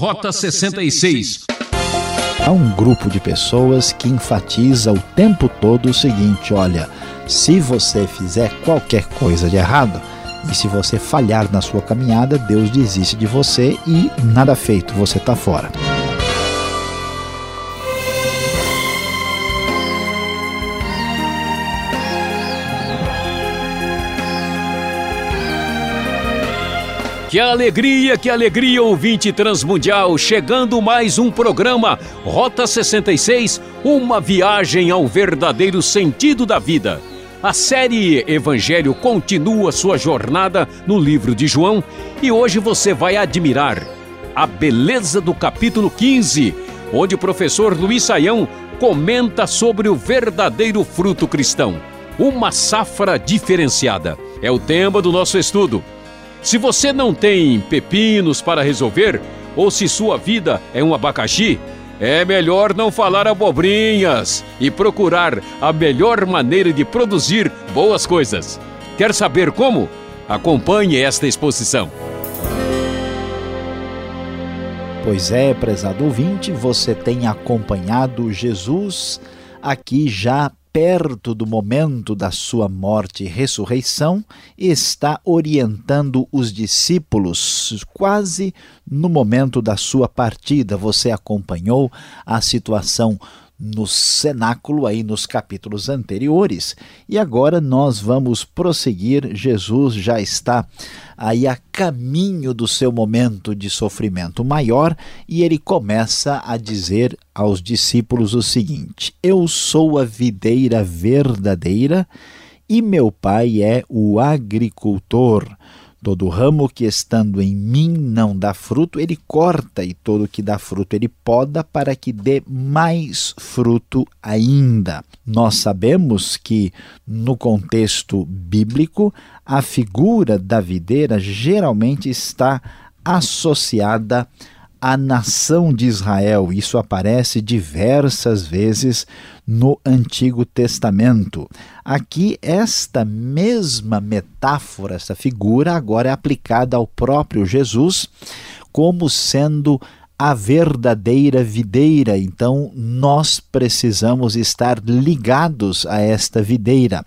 Rota 66. Há um grupo de pessoas que enfatiza o tempo todo o seguinte: olha, se você fizer qualquer coisa de errado, e se você falhar na sua caminhada, Deus desiste de você e nada feito, você está fora. Que alegria, que alegria, ouvinte transmundial! Chegando mais um programa Rota 66 uma viagem ao verdadeiro sentido da vida. A série Evangelho continua sua jornada no livro de João e hoje você vai admirar a beleza do capítulo 15, onde o professor Luiz Saião comenta sobre o verdadeiro fruto cristão, uma safra diferenciada. É o tema do nosso estudo. Se você não tem pepinos para resolver, ou se sua vida é um abacaxi, é melhor não falar abobrinhas e procurar a melhor maneira de produzir boas coisas. Quer saber como? Acompanhe esta exposição. Pois é, prezado ouvinte, você tem acompanhado Jesus aqui já perto do momento da sua morte e ressurreição, está orientando os discípulos quase no momento da sua partida. Você acompanhou a situação no cenáculo aí nos capítulos anteriores. E agora nós vamos prosseguir. Jesus já está aí a caminho do seu momento de sofrimento maior e ele começa a dizer aos discípulos o seguinte: Eu sou a videira verdadeira e meu pai é o agricultor. Todo ramo que estando em mim não dá fruto, ele corta, e todo que dá fruto, ele poda, para que dê mais fruto ainda. Nós sabemos que, no contexto bíblico, a figura da videira geralmente está associada nação de Israel. Isso aparece diversas vezes no Antigo Testamento. Aqui, esta mesma metáfora, essa figura, agora é aplicada ao próprio Jesus como sendo a verdadeira videira. Então, nós precisamos estar ligados a esta videira.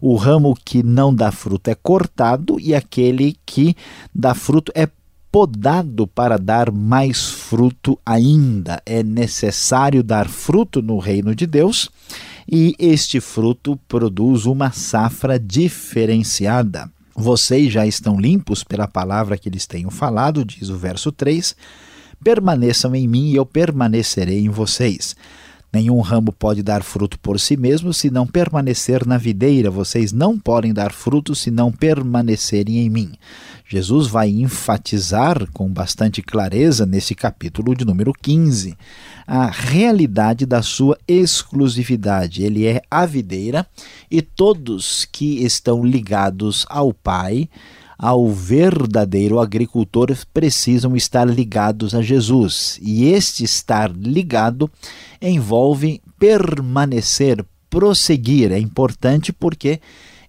O ramo que não dá fruto é cortado e aquele que dá fruto é podado para dar mais fruto ainda. É necessário dar fruto no reino de Deus e este fruto produz uma safra diferenciada. Vocês já estão limpos pela palavra que lhes tenho falado, diz o verso 3. Permaneçam em mim e eu permanecerei em vocês. Nenhum ramo pode dar fruto por si mesmo se não permanecer na videira. Vocês não podem dar fruto se não permanecerem em mim. Jesus vai enfatizar com bastante clareza nesse capítulo de número 15 a realidade da sua exclusividade. Ele é a videira e todos que estão ligados ao Pai ao verdadeiro agricultor precisam estar ligados a Jesus. E este estar ligado envolve permanecer, prosseguir. É importante porque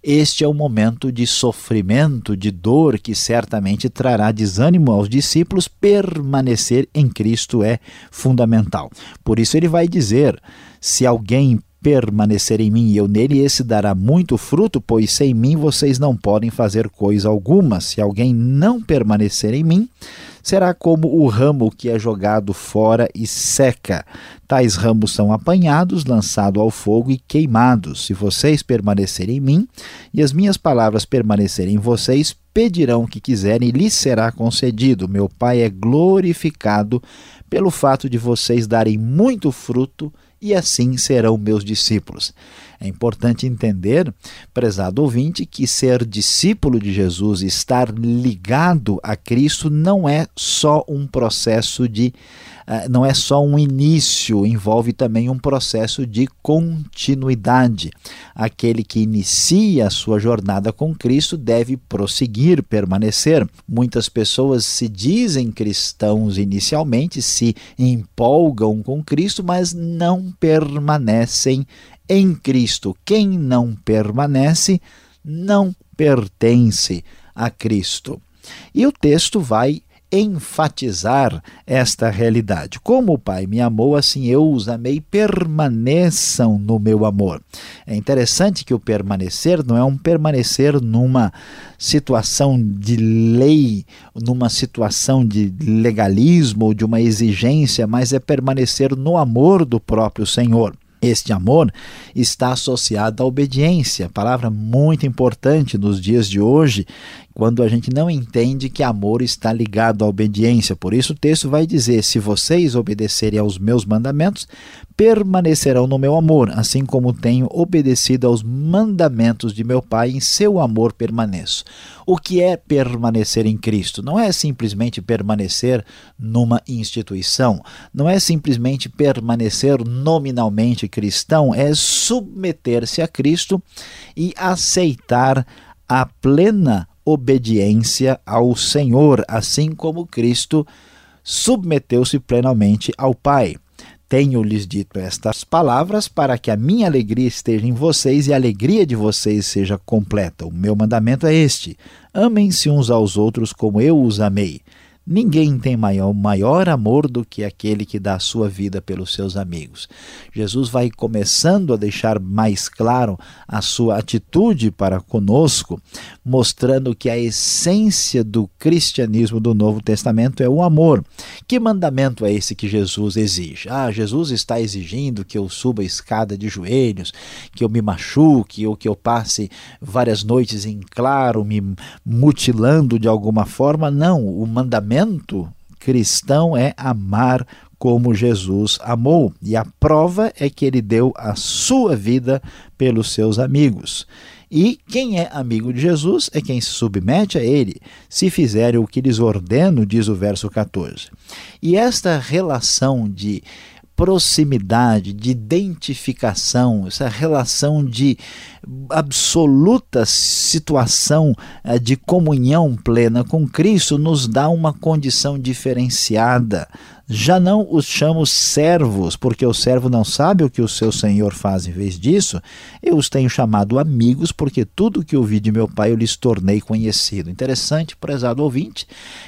este é o momento de sofrimento, de dor, que certamente trará desânimo aos discípulos. Permanecer em Cristo é fundamental. Por isso, ele vai dizer: se alguém permanecer em mim e eu nele, esse dará muito fruto, pois sem mim vocês não podem fazer coisa alguma. Se alguém não permanecer em mim, será como o ramo que é jogado fora e seca. Tais ramos são apanhados, lançados ao fogo e queimados. Se vocês permanecerem em mim e as minhas palavras permanecerem em vocês, pedirão o que quiserem e lhes será concedido. Meu Pai é glorificado pelo fato de vocês darem muito fruto e assim serão meus discípulos. É importante entender, prezado ouvinte, que ser discípulo de Jesus, estar ligado a Cristo, não é só um processo de. Uh, não é só um início, envolve também um processo de continuidade. Aquele que inicia a sua jornada com Cristo deve prosseguir, permanecer. Muitas pessoas se dizem cristãos inicialmente, se empolgam com Cristo, mas não permanecem em Cristo. Quem não permanece não pertence a Cristo. E o texto vai enfatizar esta realidade. Como o Pai me amou, assim eu os amei, permaneçam no meu amor. É interessante que o permanecer não é um permanecer numa situação de lei, numa situação de legalismo ou de uma exigência, mas é permanecer no amor do próprio Senhor. Este amor está associado à obediência, palavra muito importante nos dias de hoje, quando a gente não entende que amor está ligado à obediência. Por isso o texto vai dizer: Se vocês obedecerem aos meus mandamentos, permanecerão no meu amor, assim como tenho obedecido aos mandamentos de meu Pai, em seu amor permaneço. O que é permanecer em Cristo? Não é simplesmente permanecer numa instituição, não é simplesmente permanecer nominalmente cristão, é submeter-se a Cristo e aceitar a plena obediência ao Senhor, assim como Cristo submeteu-se plenamente ao Pai. Tenho-lhes dito estas palavras para que a minha alegria esteja em vocês e a alegria de vocês seja completa. O meu mandamento é este: amem-se uns aos outros como eu os amei. Ninguém tem maior, maior amor do que aquele que dá a sua vida pelos seus amigos. Jesus vai começando a deixar mais claro a sua atitude para conosco, mostrando que a essência do cristianismo do Novo Testamento é o amor. Que mandamento é esse que Jesus exige? Ah, Jesus está exigindo que eu suba a escada de joelhos, que eu me machuque ou que eu passe várias noites em claro, me mutilando de alguma forma. Não, o mandamento mandamento cristão é amar como Jesus amou, e a prova é que ele deu a sua vida pelos seus amigos. E quem é amigo de Jesus é quem se submete a ele, se fizerem o que lhes ordeno, diz o verso 14. E esta relação de proximidade, de identificação, essa relação de absoluta situação eh, de comunhão plena com Cristo nos dá uma condição diferenciada já não os chamo servos, porque o servo não sabe o que o seu senhor faz. Em vez disso, eu os tenho chamado amigos, porque tudo que ouvi de meu pai eu lhes tornei conhecido. Interessante, prezado ouvinte,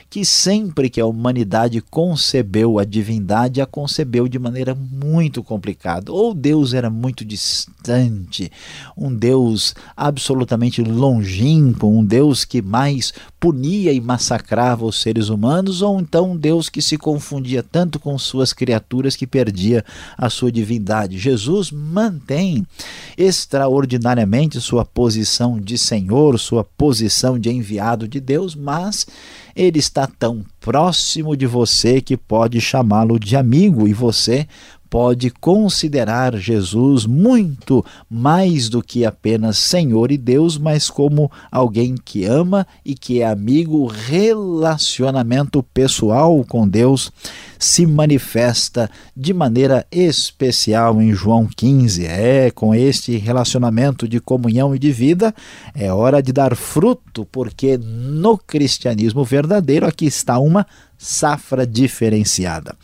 que sempre que a humanidade concebeu a divindade, a concebeu de maneira muito complicada. Ou Deus era muito distante, um Deus absolutamente longínquo, um Deus que mais punia e massacrava os seres humanos, ou então um Deus que se confundia tanto com suas criaturas que perdia a sua divindade. Jesus mantém extraordinariamente sua posição de Senhor, sua posição de enviado de Deus, mas ele está tão próximo de você que pode chamá-lo de amigo e você pode considerar Jesus muito mais do que apenas Senhor e Deus, mas como alguém que ama e que é amigo, relacionamento pessoal com Deus se manifesta de maneira especial em João 15. É com este relacionamento de comunhão e de vida, é hora de dar fruto, porque no cristianismo verdadeiro aqui está uma safra diferenciada.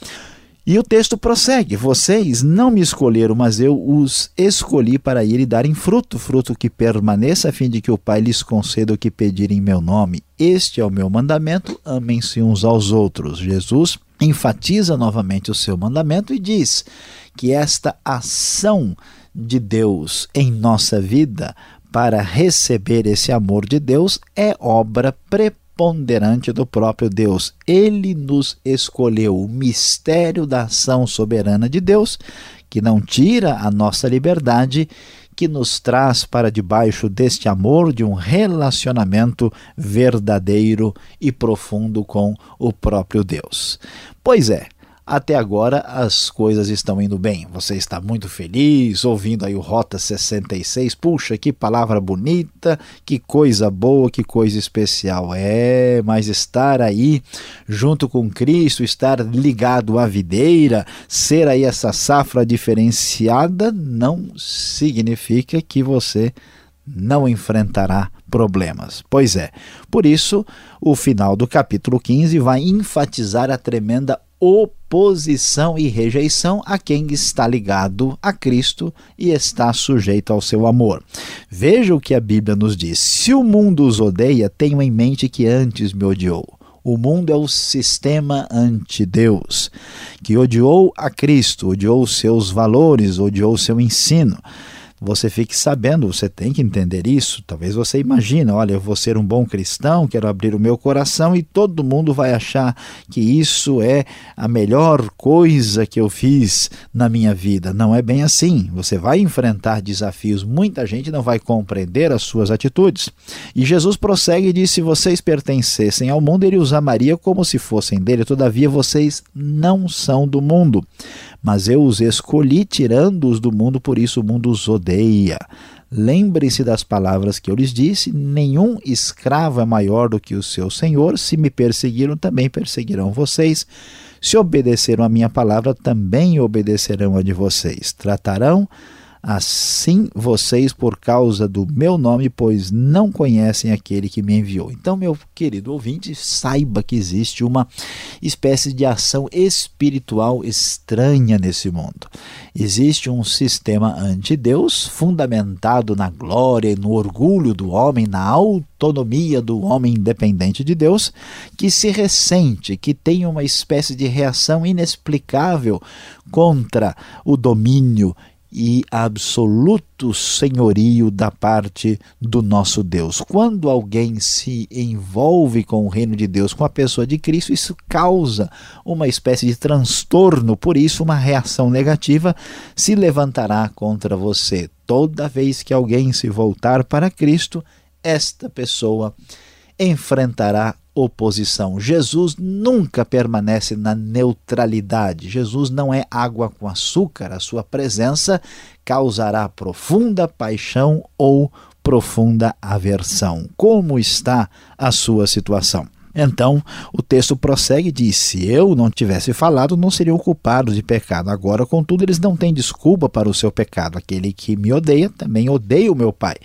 E o texto prossegue: Vocês não me escolheram, mas eu os escolhi para ir e darem fruto, fruto que permaneça, a fim de que o Pai lhes conceda o que pedirem em meu nome. Este é o meu mandamento: amem-se uns aos outros. Jesus enfatiza novamente o seu mandamento e diz que esta ação de Deus em nossa vida para receber esse amor de Deus é obra preparada preponderante do próprio Deus. Ele nos escolheu o mistério da ação soberana de Deus, que não tira a nossa liberdade, que nos traz para debaixo deste amor de um relacionamento verdadeiro e profundo com o próprio Deus. Pois é, até agora as coisas estão indo bem. Você está muito feliz ouvindo aí o Rota 66. Puxa, que palavra bonita, que coisa boa, que coisa especial. É, mas estar aí junto com Cristo, estar ligado à videira, ser aí essa safra diferenciada, não significa que você não enfrentará problemas. Pois é, por isso o final do capítulo 15 vai enfatizar a tremenda oposição e rejeição a quem está ligado a Cristo e está sujeito ao seu amor. Veja o que a Bíblia nos diz: se o mundo os odeia, tenham em mente que antes me odiou. O mundo é o sistema anti-Deus, que odiou a Cristo, odiou seus valores, odiou seu ensino você fique sabendo, você tem que entender isso. Talvez você imagine, olha, eu vou ser um bom cristão, quero abrir o meu coração e todo mundo vai achar que isso é a melhor coisa que eu fiz na minha vida. Não é bem assim. Você vai enfrentar desafios, muita gente não vai compreender as suas atitudes. E Jesus prossegue e diz: se vocês pertencessem ao mundo, ele os amaria como se fossem dele. Todavia, vocês não são do mundo mas eu os escolhi tirando-os do mundo, por isso o mundo os odeia. Lembre-se das palavras que eu lhes disse: nenhum escravo é maior do que o seu senhor. Se me perseguiram, também perseguirão vocês. Se obedeceram a minha palavra, também obedecerão a de vocês. Tratarão assim vocês por causa do meu nome, pois não conhecem aquele que me enviou. Então, meu querido ouvinte, saiba que existe uma espécie de ação espiritual estranha nesse mundo. Existe um sistema anti-Deus fundamentado na glória e no orgulho do homem, na autonomia do homem independente de Deus, que se ressente, que tem uma espécie de reação inexplicável contra o domínio e absoluto senhorio da parte do nosso Deus. Quando alguém se envolve com o reino de Deus, com a pessoa de Cristo, isso causa uma espécie de transtorno, por isso, uma reação negativa se levantará contra você. Toda vez que alguém se voltar para Cristo, esta pessoa enfrentará oposição. Jesus nunca permanece na neutralidade. Jesus não é água com açúcar. A sua presença causará profunda paixão ou profunda aversão. Como está a sua situação? Então o texto prossegue e diz: Se eu não tivesse falado, não seriam culpados de pecado. Agora, contudo, eles não têm desculpa para o seu pecado. Aquele que me odeia também odeia o meu Pai.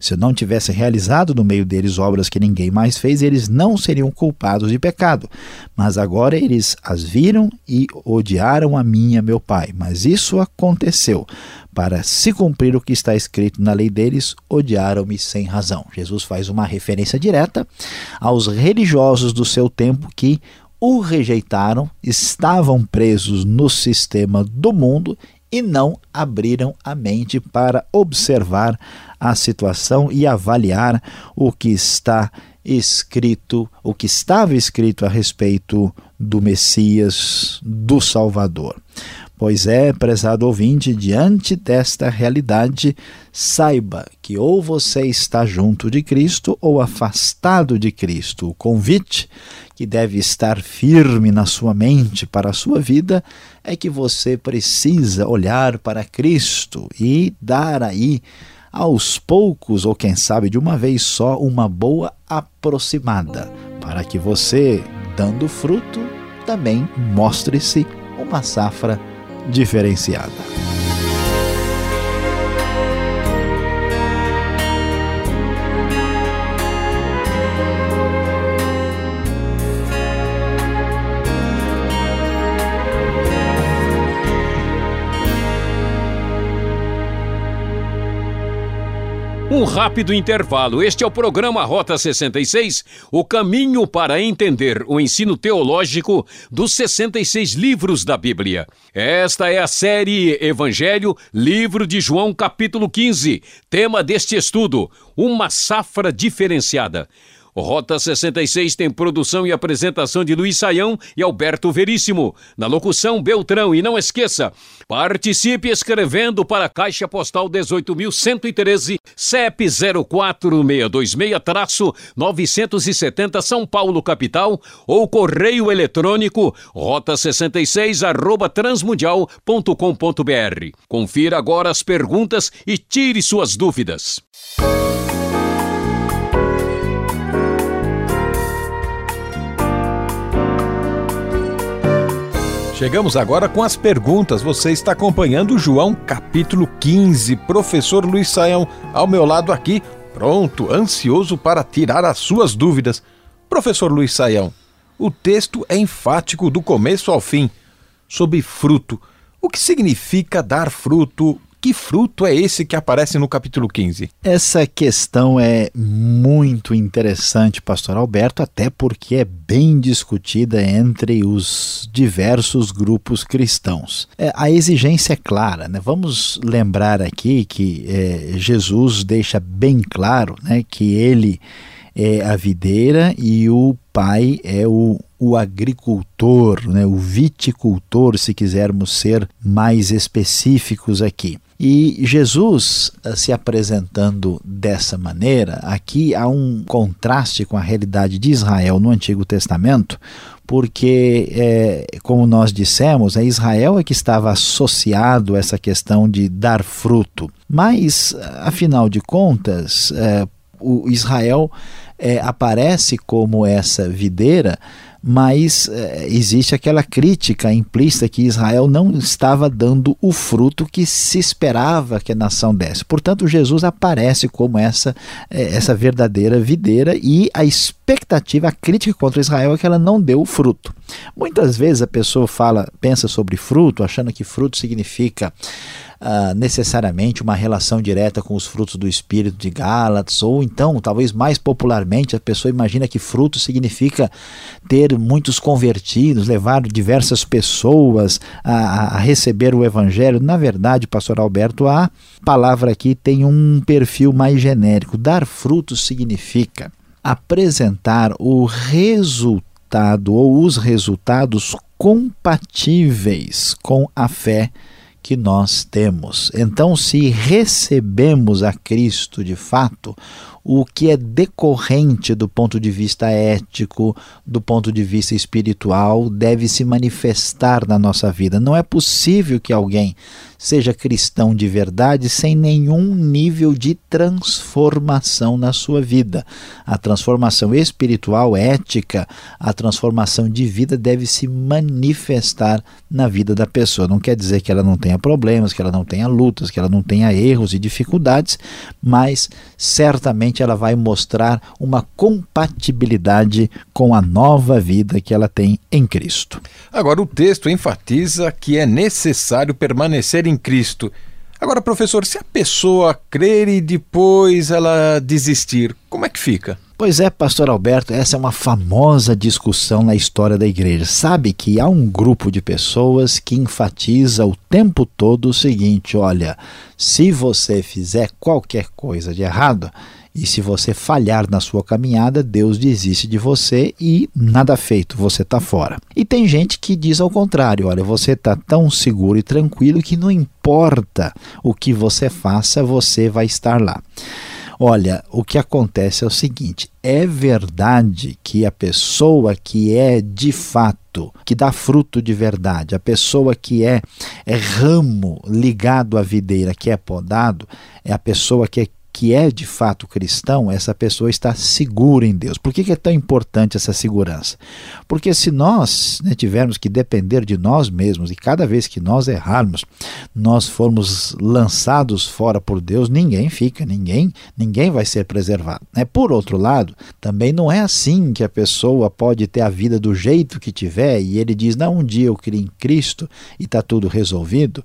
Se eu não tivesse realizado no meio deles obras que ninguém mais fez, eles não seriam culpados de pecado. Mas agora eles as viram e odiaram a mim e meu Pai. Mas isso aconteceu para se cumprir o que está escrito na lei deles, odiaram-me sem razão. Jesus faz uma referência direta aos religiosos do seu tempo que o rejeitaram, estavam presos no sistema do mundo e não abriram a mente para observar a situação e avaliar o que está escrito, o que estava escrito a respeito do Messias, do Salvador. Pois é, prezado ouvinte, diante desta realidade, saiba que ou você está junto de Cristo ou afastado de Cristo. O convite que deve estar firme na sua mente para a sua vida é que você precisa olhar para Cristo e dar aí aos poucos, ou quem sabe de uma vez só, uma boa aproximada, para que você, dando fruto, também mostre-se uma safra diferenciada. Um rápido intervalo. Este é o programa Rota 66, o caminho para entender o ensino teológico dos 66 livros da Bíblia. Esta é a série Evangelho, livro de João, capítulo 15. Tema deste estudo: uma safra diferenciada. Rota 66 tem produção e apresentação de Luiz Saião e Alberto Veríssimo. Na locução, Beltrão. E não esqueça, participe escrevendo para a Caixa Postal 18.113, CEP 04626-970 São Paulo, capital, ou correio eletrônico rota 66 arroba transmundial.com.br. Confira agora as perguntas e tire suas dúvidas. Chegamos agora com as perguntas. Você está acompanhando João capítulo 15. Professor Luiz Saião, ao meu lado aqui, pronto, ansioso para tirar as suas dúvidas. Professor Luiz Saião, o texto é enfático do começo ao fim sobre fruto. O que significa dar fruto Que fruto é esse que aparece no capítulo 15? Essa questão é muito interessante, pastor Alberto, até porque é bem discutida entre os diversos grupos cristãos. É, a exigência é clara, né? Vamos lembrar aqui que é, Jesus deixa bem claro né, que ele é a videira e o pai é o, o agricultor, né, o viticultor, se quisermos ser mais específicos aqui. E Jesus eh, se apresentando dessa maneira, aqui há um contraste com a realidade de Israel no Antigo Testamento, porque, é, como nós dissemos, é Israel é que estava associado a essa questão de dar fruto. Mas, afinal de contas, é, o Israel é, aparece como essa videira, mas é, existe aquela crítica implícita que Israel não estava dando o fruto que se esperava que a nação desse. Portanto, Jesus aparece como essa, é, essa verdadeira videira e a expectativa, a crítica contra Israel é que ela não deu o fruto. Muitas vezes a pessoa fala, pensa sobre fruto, achando que fruto significa uh, necessariamente uma relação direta com os frutos do Espírito de Gálatas, ou então, talvez mais popularmente, a pessoa imagina que fruto significa ter muitos convertidos, levar diversas pessoas a, a receber o Evangelho. Na verdade, pastor Alberto, a palavra aqui tem um perfil mais genérico. Dar frutos significa apresentar o resultado ou os resultados compatíveis com a fé que nós temos. Então, se recebemos a Cristo de fato, o que é decorrente do ponto de vista ético, do ponto de vista espiritual, deve se manifestar na nossa vida. Não é possível que alguém seja cristão de verdade sem nenhum nível de transformação na sua vida. A transformação espiritual, ética, a transformação de vida deve se manifestar na vida da pessoa. Não quer dizer que ela não tenha problemas, que ela não tenha lutas, que ela não tenha erros e dificuldades, mas certamente ela vai mostrar uma compatibilidade com a nova vida que ela tem em Cristo. Agora, o texto enfatiza que é necessário permanecer em em Cristo. Agora, professor, se a pessoa crer e depois ela desistir, como é que fica? Pois é, pastor Alberto, essa é uma famosa discussão na história da igreja. Sabe que há um grupo de pessoas que enfatiza o tempo todo o seguinte: olha, se você fizer qualquer coisa de errado, e se você falhar na sua caminhada, Deus desiste de você e nada feito, você está fora. E tem gente que diz ao contrário: olha, você está tão seguro e tranquilo que não importa o que você faça, você vai estar lá. Olha, o que acontece é o seguinte: é verdade que a pessoa que é de fato, que dá fruto de verdade, a pessoa que é, é ramo ligado à videira, que é podado, é a pessoa que é que é de fato cristão, essa pessoa está segura em Deus. Por que, é tão importante essa segurança? Porque se nós né, tivermos que depender de nós mesmos e cada vez que nós errarmos, nós formos lançados fora por Deus, ninguém fica, ninguém, ninguém vai ser preservado. Né? Por outro lado, também não é assim que a pessoa pode ter a vida do jeito que tiver e ele diz: não, um dia eu criei em Cristo e está tudo resolvido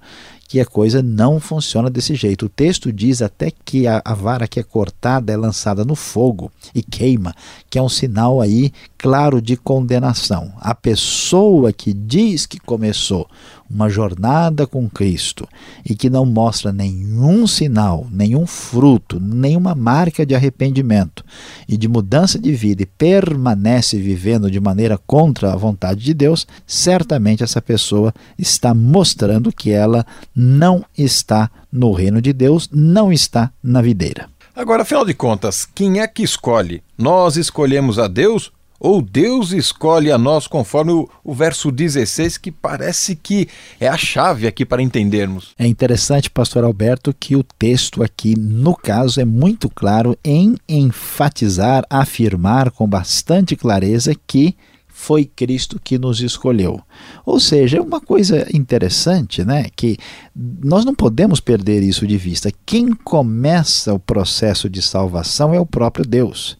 que a coisa não funciona desse jeito. O texto diz até que a, a, vara que é cortada é lançada no fogo e queima, que é um sinal aí claro de condenação. A pessoa que diz que começou uma jornada com Cristo e que não mostra nenhum sinal, nenhum fruto, nenhuma marca de arrependimento e de mudança de vida e permanece vivendo de maneira contra a vontade de Deus, certamente essa pessoa está mostrando que ela não está no reino de Deus, não está na videira. Agora, afinal de contas, quem é que escolhe? Nós escolhemos a Deus ou Deus escolhe a nós conforme o, o, verso 16, que parece que é a chave aqui para entendermos. É interessante, pastor Alberto, que o texto aqui, no caso, é muito claro em enfatizar, afirmar com bastante clareza que foi Cristo que nos escolheu. Ou seja, é uma coisa interessante, né? Que nós não podemos perder isso de vista. Quem começa o processo de salvação é o próprio Deus.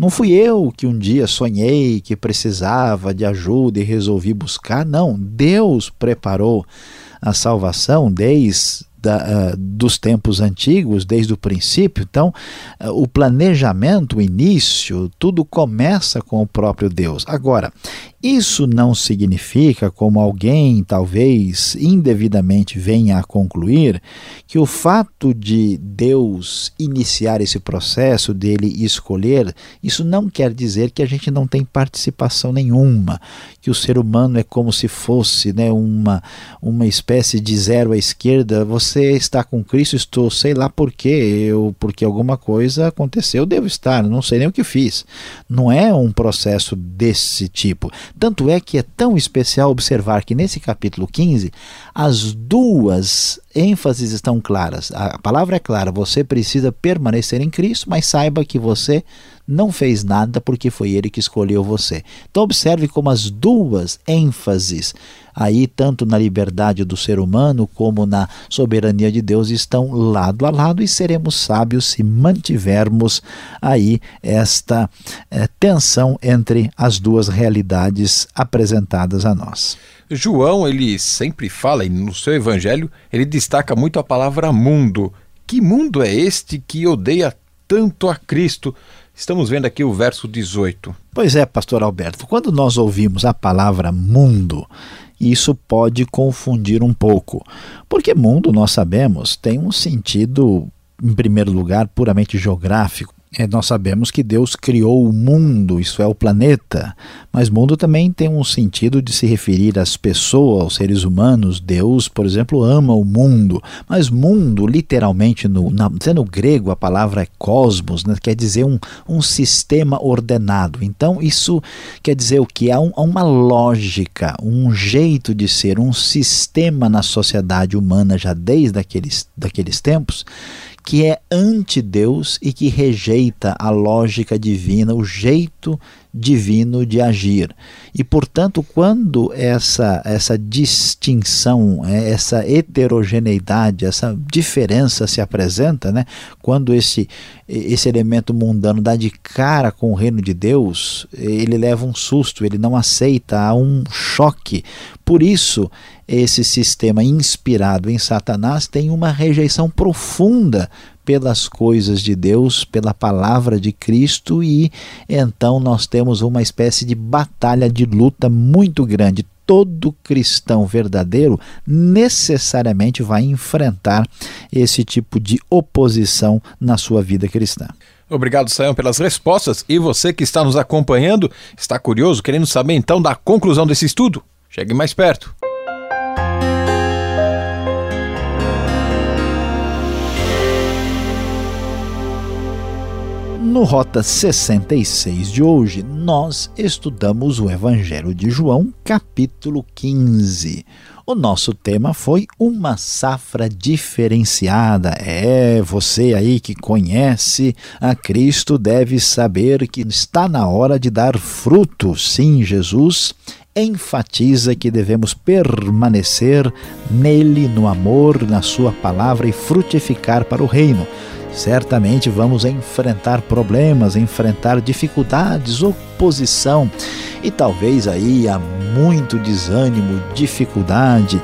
Não fui eu que um dia sonhei que precisava de ajuda e resolvi buscar. Não, Deus preparou a salvação desde da, uh, dos tempos antigos, desde o princípio. Então, uh, o planejamento, o início, tudo começa com o próprio Deus. Agora, isso não significa, como alguém talvez indevidamente venha a concluir, que o fato de Deus iniciar esse processo, dele escolher, isso não quer dizer que a gente não tem participação nenhuma, que o ser humano é como se fosse né, uma, uma espécie de zero à esquerda. Você está com Cristo, estou, sei lá por quê, eu, porque alguma coisa aconteceu, devo estar, não sei nem o que fiz. Não é um processo desse tipo. Tanto é que é tão especial observar que nesse capítulo 15, as duas ênfases estão claras. A palavra é clara: você precisa permanecer em Cristo, mas saiba que você não fez nada porque foi Ele que escolheu você. Então, observe como as duas ênfases, aí, tanto na liberdade do ser humano como na soberania de Deus, estão lado a lado e seremos sábios se mantivermos aí esta é, tensão entre as duas realidades apresentadas a nós. João, ele sempre fala, e no seu evangelho, ele destaca muito a palavra mundo. Que mundo é este que odeia tanto a Cristo? Estamos vendo aqui o verso 18. Pois é, pastor Alberto, quando nós ouvimos a palavra mundo, isso pode confundir um pouco. Porque mundo, nós sabemos, tem um sentido, em primeiro lugar, puramente geográfico é, nós sabemos que Deus criou o mundo, isso é o planeta, mas mundo também tem um sentido de se referir às pessoas, aos seres humanos. Deus, por exemplo, ama o mundo, mas mundo, literalmente, no, na, grego, a palavra é cosmos, né, quer dizer um, um sistema ordenado. Então, isso quer dizer o que? Há, um, há uma lógica, um jeito de ser, um sistema na sociedade humana já desde aqueles, daqueles tempos que é anti-Deus e que rejeita a lógica divina, o jeito divino de agir. E, portanto, quando essa, essa distinção, é, essa heterogeneidade, essa diferença se apresenta, né, quando esse, esse elemento mundano dá de cara com o reino de Deus, ele leva um susto, ele não aceita, há um choque. Por isso, esse sistema inspirado em Satanás tem uma rejeição profunda pelas coisas de Deus, pela palavra de Cristo, e então nós temos uma espécie de batalha de luta muito grande. Todo cristão verdadeiro necessariamente vai enfrentar esse tipo de oposição na sua vida cristã. Obrigado, Sayão, pelas respostas. E você que está nos acompanhando, está curioso, querendo saber então da conclusão desse estudo? Chegue mais perto. No Rota 66 de hoje, nós estudamos o Evangelho de João, capítulo 15. O nosso tema foi uma safra diferenciada. É, você aí que conhece a Cristo deve saber que está na hora de dar fruto. Sim, Jesus enfatiza que devemos permanecer nele, no amor, na sua palavra e frutificar para o reino certamente vamos enfrentar problemas, enfrentar dificuldades, oposição e talvez aí há muito desânimo, dificuldade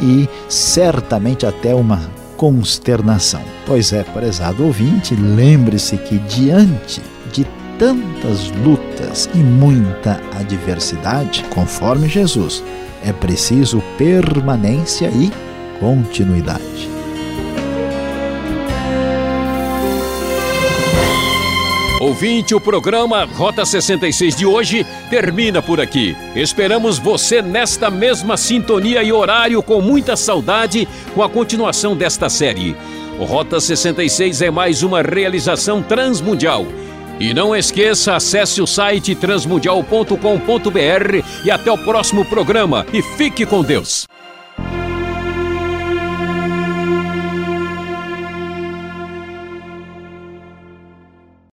e certamente até uma consternação. Pois é, prezado ouvinte, lembre-se que diante de tantas lutas e muita adversidade, conforme Jesus, é preciso permanência e continuidade. Ouvinte, o programa Rota 66 de hoje termina por aqui. Esperamos você nesta mesma sintonia e horário com muita saudade com a continuação desta série. O Rota 66 é mais uma realização transmundial. E não esqueça, acesse o site transmundial.com.br e até o próximo programa. E fique com Deus.